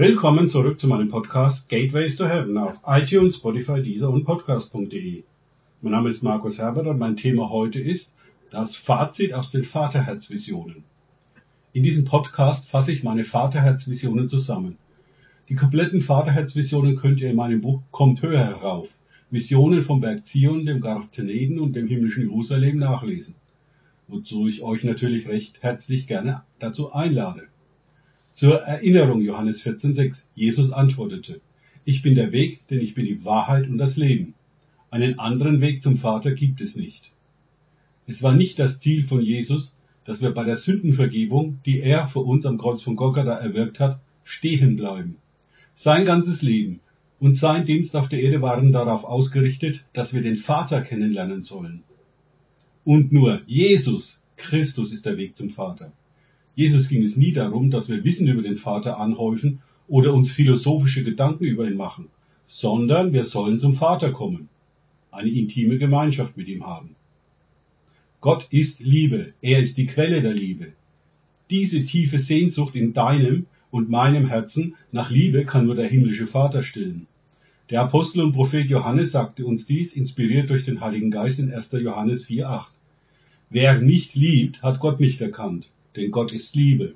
Willkommen zurück zu meinem Podcast Gateways to Heaven auf iTunes, Spotify, Deezer und Podcast.de. Mein Name ist Markus Herbert und mein Thema heute ist das Fazit aus den Vaterherzvisionen. In diesem Podcast fasse ich meine Vaterherzvisionen zusammen. Die kompletten Vaterherzvisionen könnt ihr in meinem Buch Kommt höher herauf. Visionen vom Berg Zion, dem Garten Eden und dem himmlischen Jerusalem nachlesen. Wozu ich euch natürlich recht herzlich gerne dazu einlade. Zur Erinnerung Johannes 14,6. Jesus antwortete, ich bin der Weg, denn ich bin die Wahrheit und das Leben. Einen anderen Weg zum Vater gibt es nicht. Es war nicht das Ziel von Jesus, dass wir bei der Sündenvergebung, die er für uns am Kreuz von Golgatha erwirkt hat, stehen bleiben. Sein ganzes Leben und sein Dienst auf der Erde waren darauf ausgerichtet, dass wir den Vater kennenlernen sollen. Und nur Jesus Christus ist der Weg zum Vater. Jesus ging es nie darum, dass wir Wissen über den Vater anhäufen oder uns philosophische Gedanken über ihn machen, sondern wir sollen zum Vater kommen, eine intime Gemeinschaft mit ihm haben. Gott ist Liebe, er ist die Quelle der Liebe. Diese tiefe Sehnsucht in deinem und meinem Herzen nach Liebe kann nur der himmlische Vater stillen. Der Apostel und Prophet Johannes sagte uns dies, inspiriert durch den Heiligen Geist in 1. Johannes 4.8. Wer nicht liebt, hat Gott nicht erkannt denn Gott ist Liebe.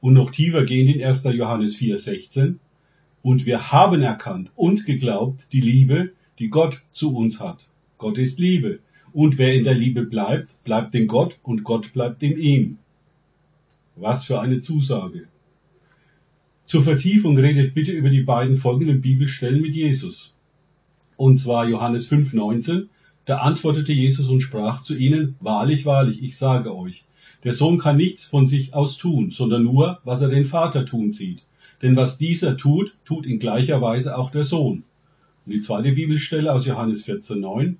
Und noch tiefer gehen in 1. Johannes 4,16. Und wir haben erkannt und geglaubt die Liebe, die Gott zu uns hat. Gott ist Liebe. Und wer in der Liebe bleibt, bleibt in Gott und Gott bleibt in ihm. Was für eine Zusage. Zur Vertiefung redet bitte über die beiden folgenden Bibelstellen mit Jesus. Und zwar Johannes 5,19. Da antwortete Jesus und sprach zu ihnen, Wahrlich, wahrlich, ich sage euch, der Sohn kann nichts von sich aus tun, sondern nur, was er den Vater tun sieht. Denn was dieser tut, tut in gleicher Weise auch der Sohn. Und die zweite Bibelstelle aus Johannes 14,9.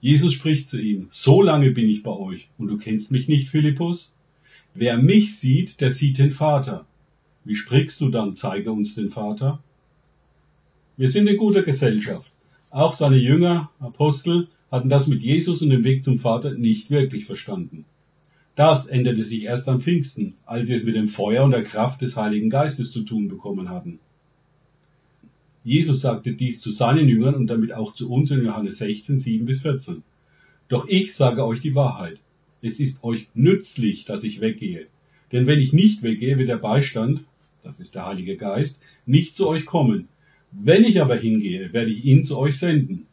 Jesus spricht zu ihm, so lange bin ich bei euch und du kennst mich nicht, Philippus? Wer mich sieht, der sieht den Vater. Wie sprichst du dann, zeige uns den Vater? Wir sind in guter Gesellschaft. Auch seine Jünger, Apostel, hatten das mit Jesus und dem Weg zum Vater nicht wirklich verstanden. Das änderte sich erst am Pfingsten, als sie es mit dem Feuer und der Kraft des Heiligen Geistes zu tun bekommen hatten. Jesus sagte dies zu seinen Jüngern und damit auch zu uns in Johannes 16, 7 bis 14. Doch ich sage euch die Wahrheit. Es ist euch nützlich, dass ich weggehe. Denn wenn ich nicht weggehe, wird der Beistand, das ist der Heilige Geist, nicht zu euch kommen. Wenn ich aber hingehe, werde ich ihn zu euch senden.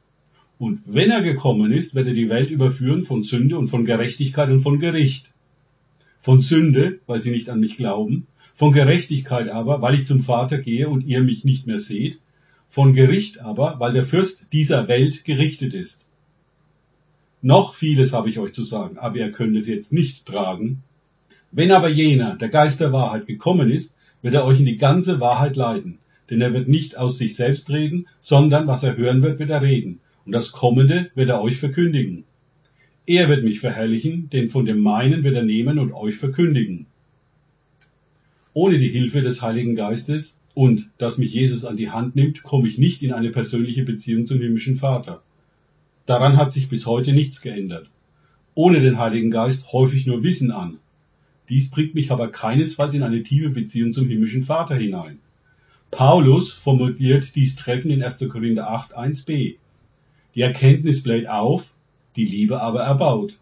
Und wenn er gekommen ist, wird er die Welt überführen von Sünde und von Gerechtigkeit und von Gericht. Von Sünde, weil sie nicht an mich glauben, von Gerechtigkeit aber, weil ich zum Vater gehe und ihr mich nicht mehr seht, von Gericht aber, weil der Fürst dieser Welt gerichtet ist. Noch vieles habe ich euch zu sagen, aber ihr könnt es jetzt nicht tragen. Wenn aber jener, der Geist der Wahrheit, gekommen ist, wird er euch in die ganze Wahrheit leiten, denn er wird nicht aus sich selbst reden, sondern was er hören wird, wird er reden, und das Kommende wird er euch verkündigen. Er wird mich verherrlichen, denn von dem meinen wird er nehmen und euch verkündigen. Ohne die Hilfe des Heiligen Geistes und dass mich Jesus an die Hand nimmt, komme ich nicht in eine persönliche Beziehung zum himmlischen Vater. Daran hat sich bis heute nichts geändert. Ohne den Heiligen Geist häufe ich nur Wissen an. Dies bringt mich aber keinesfalls in eine tiefe Beziehung zum himmlischen Vater hinein. Paulus formuliert dies Treffen in 1. Korinther 8, 1b. Die Erkenntnis bläht auf, die Liebe aber erbaut.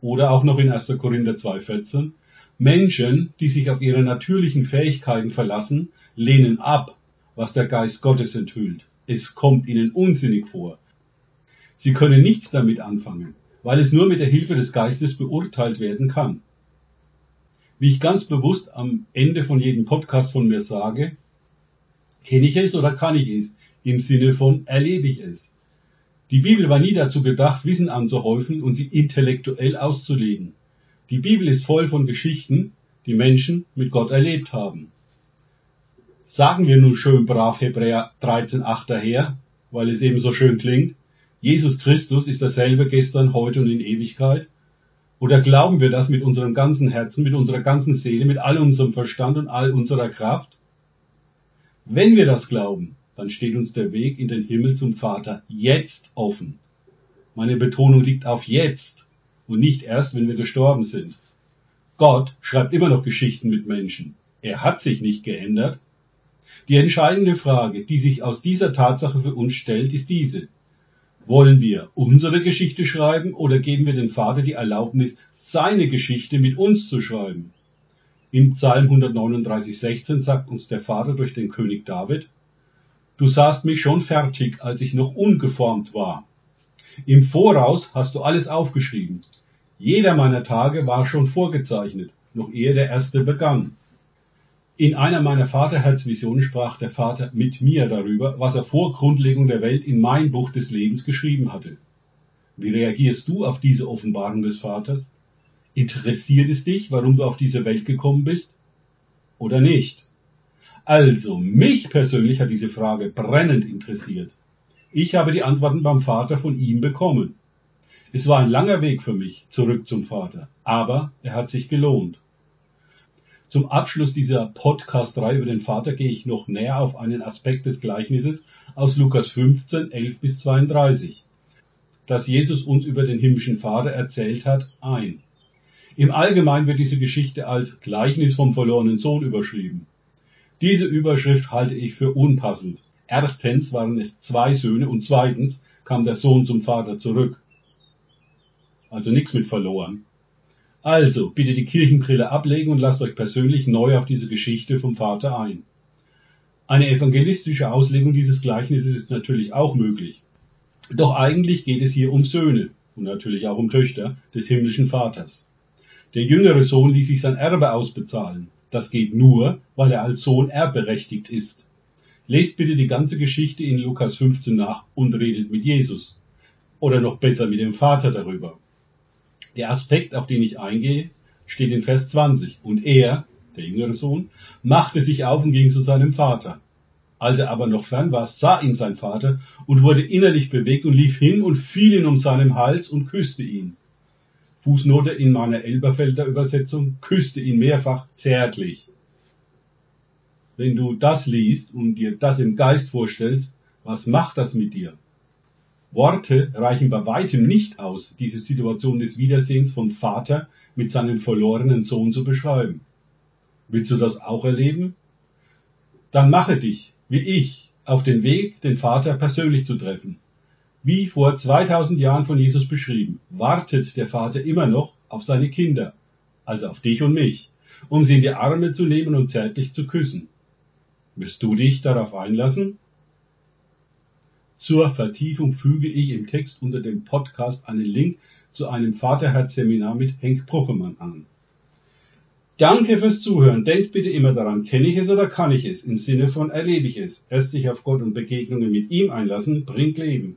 Oder auch noch in 1. Korinther 2,14. Menschen, die sich auf ihre natürlichen Fähigkeiten verlassen, lehnen ab, was der Geist Gottes enthüllt. Es kommt ihnen unsinnig vor. Sie können nichts damit anfangen, weil es nur mit der Hilfe des Geistes beurteilt werden kann. Wie ich ganz bewusst am Ende von jedem Podcast von mir sage, kenne ich es oder kann ich es? Im Sinne von erlebe ich es. Die Bibel war nie dazu gedacht, Wissen anzuhäufen und sie intellektuell auszulegen. Die Bibel ist voll von Geschichten, die Menschen mit Gott erlebt haben. Sagen wir nun schön brav Hebräer 13,8 daher, weil es eben so schön klingt, Jesus Christus ist dasselbe gestern, heute und in Ewigkeit? Oder glauben wir das mit unserem ganzen Herzen, mit unserer ganzen Seele, mit all unserem Verstand und all unserer Kraft? Wenn wir das glauben, dann steht uns der Weg in den Himmel zum Vater jetzt offen. Meine Betonung liegt auf jetzt und nicht erst, wenn wir gestorben sind. Gott schreibt immer noch Geschichten mit Menschen. Er hat sich nicht geändert. Die entscheidende Frage, die sich aus dieser Tatsache für uns stellt, ist diese. Wollen wir unsere Geschichte schreiben oder geben wir dem Vater die Erlaubnis, seine Geschichte mit uns zu schreiben? Im Psalm 139,16 sagt uns der Vater durch den König David, Du sahst mich schon fertig, als ich noch ungeformt war. Im Voraus hast du alles aufgeschrieben. Jeder meiner Tage war schon vorgezeichnet, noch ehe der erste begann. In einer meiner Vaterherzvisionen sprach der Vater mit mir darüber, was er vor Grundlegung der Welt in mein Buch des Lebens geschrieben hatte. Wie reagierst du auf diese Offenbarung des Vaters? Interessiert es dich, warum du auf diese Welt gekommen bist? Oder nicht? Also, mich persönlich hat diese Frage brennend interessiert. Ich habe die Antworten beim Vater von ihm bekommen. Es war ein langer Weg für mich zurück zum Vater, aber er hat sich gelohnt. Zum Abschluss dieser Podcast-Reihe über den Vater gehe ich noch näher auf einen Aspekt des Gleichnisses aus Lukas 15, 11 bis 32, das Jesus uns über den himmlischen Vater erzählt hat, ein. Im Allgemeinen wird diese Geschichte als Gleichnis vom verlorenen Sohn überschrieben. Diese Überschrift halte ich für unpassend. Erstens waren es zwei Söhne und zweitens kam der Sohn zum Vater zurück. Also nichts mit verloren. Also, bitte die Kirchenbrille ablegen und lasst euch persönlich neu auf diese Geschichte vom Vater ein. Eine evangelistische Auslegung dieses Gleichnisses ist natürlich auch möglich. Doch eigentlich geht es hier um Söhne und natürlich auch um Töchter des himmlischen Vaters. Der jüngere Sohn ließ sich sein Erbe ausbezahlen. Das geht nur, weil er als Sohn erbberechtigt ist. Lest bitte die ganze Geschichte in Lukas 15 nach und redet mit Jesus. Oder noch besser mit dem Vater darüber. Der Aspekt, auf den ich eingehe, steht in Vers 20. Und er, der jüngere Sohn, machte sich auf und ging zu seinem Vater. Als er aber noch fern war, sah ihn sein Vater und wurde innerlich bewegt und lief hin und fiel ihn um seinen Hals und küsste ihn. Fußnote in meiner Elberfelder Übersetzung, küsste ihn mehrfach zärtlich. Wenn du das liest und dir das im Geist vorstellst, was macht das mit dir? Worte reichen bei weitem nicht aus, diese Situation des Wiedersehens von Vater mit seinem verlorenen Sohn zu beschreiben. Willst du das auch erleben? Dann mache dich, wie ich, auf den Weg, den Vater persönlich zu treffen. Wie vor 2000 Jahren von Jesus beschrieben, wartet der Vater immer noch auf seine Kinder, also auf dich und mich, um sie in die Arme zu nehmen und zärtlich zu küssen. Wirst du dich darauf einlassen? Zur Vertiefung füge ich im Text unter dem Podcast einen Link zu einem Vaterherz-Seminar mit Henk Bruchemann an. Danke fürs Zuhören. Denkt bitte immer daran, kenne ich es oder kann ich es? Im Sinne von erlebe ich es. Erst sich auf Gott und Begegnungen mit ihm einlassen, bringt Leben.